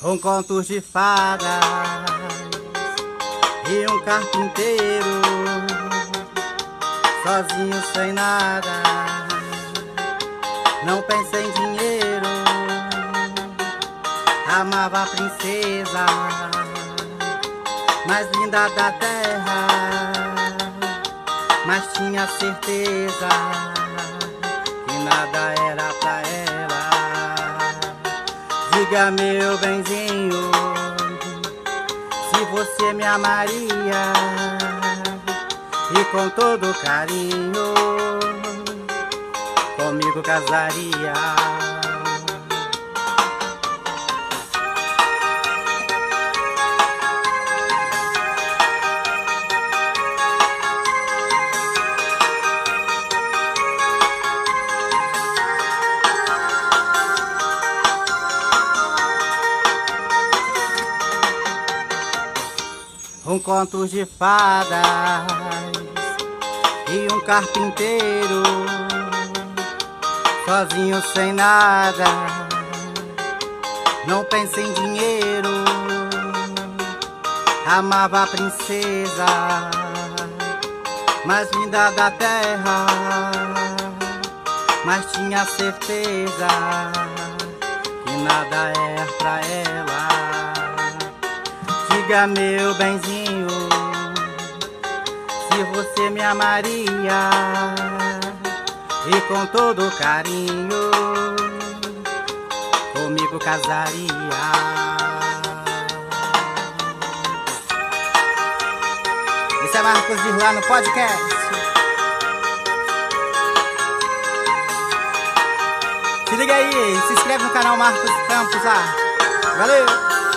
com contos de fadas e um carpinteiro sozinho sem nada. Não pensei em dinheiro, amava a princesa mais linda da terra, mas tinha certeza Diga meu benzinho, se você me amaria e com todo carinho comigo casaria. Um conto de fadas e um carpinteiro sozinho sem nada. Não pense em dinheiro, amava a princesa mais linda da terra, mas tinha certeza que nada é pra ela. Diga meu benzinho, se você me amaria e com todo carinho comigo casaria. Esse é Marcos de Rua no podcast. Se liga aí, se inscreve no canal Marcos Campos lá. Valeu!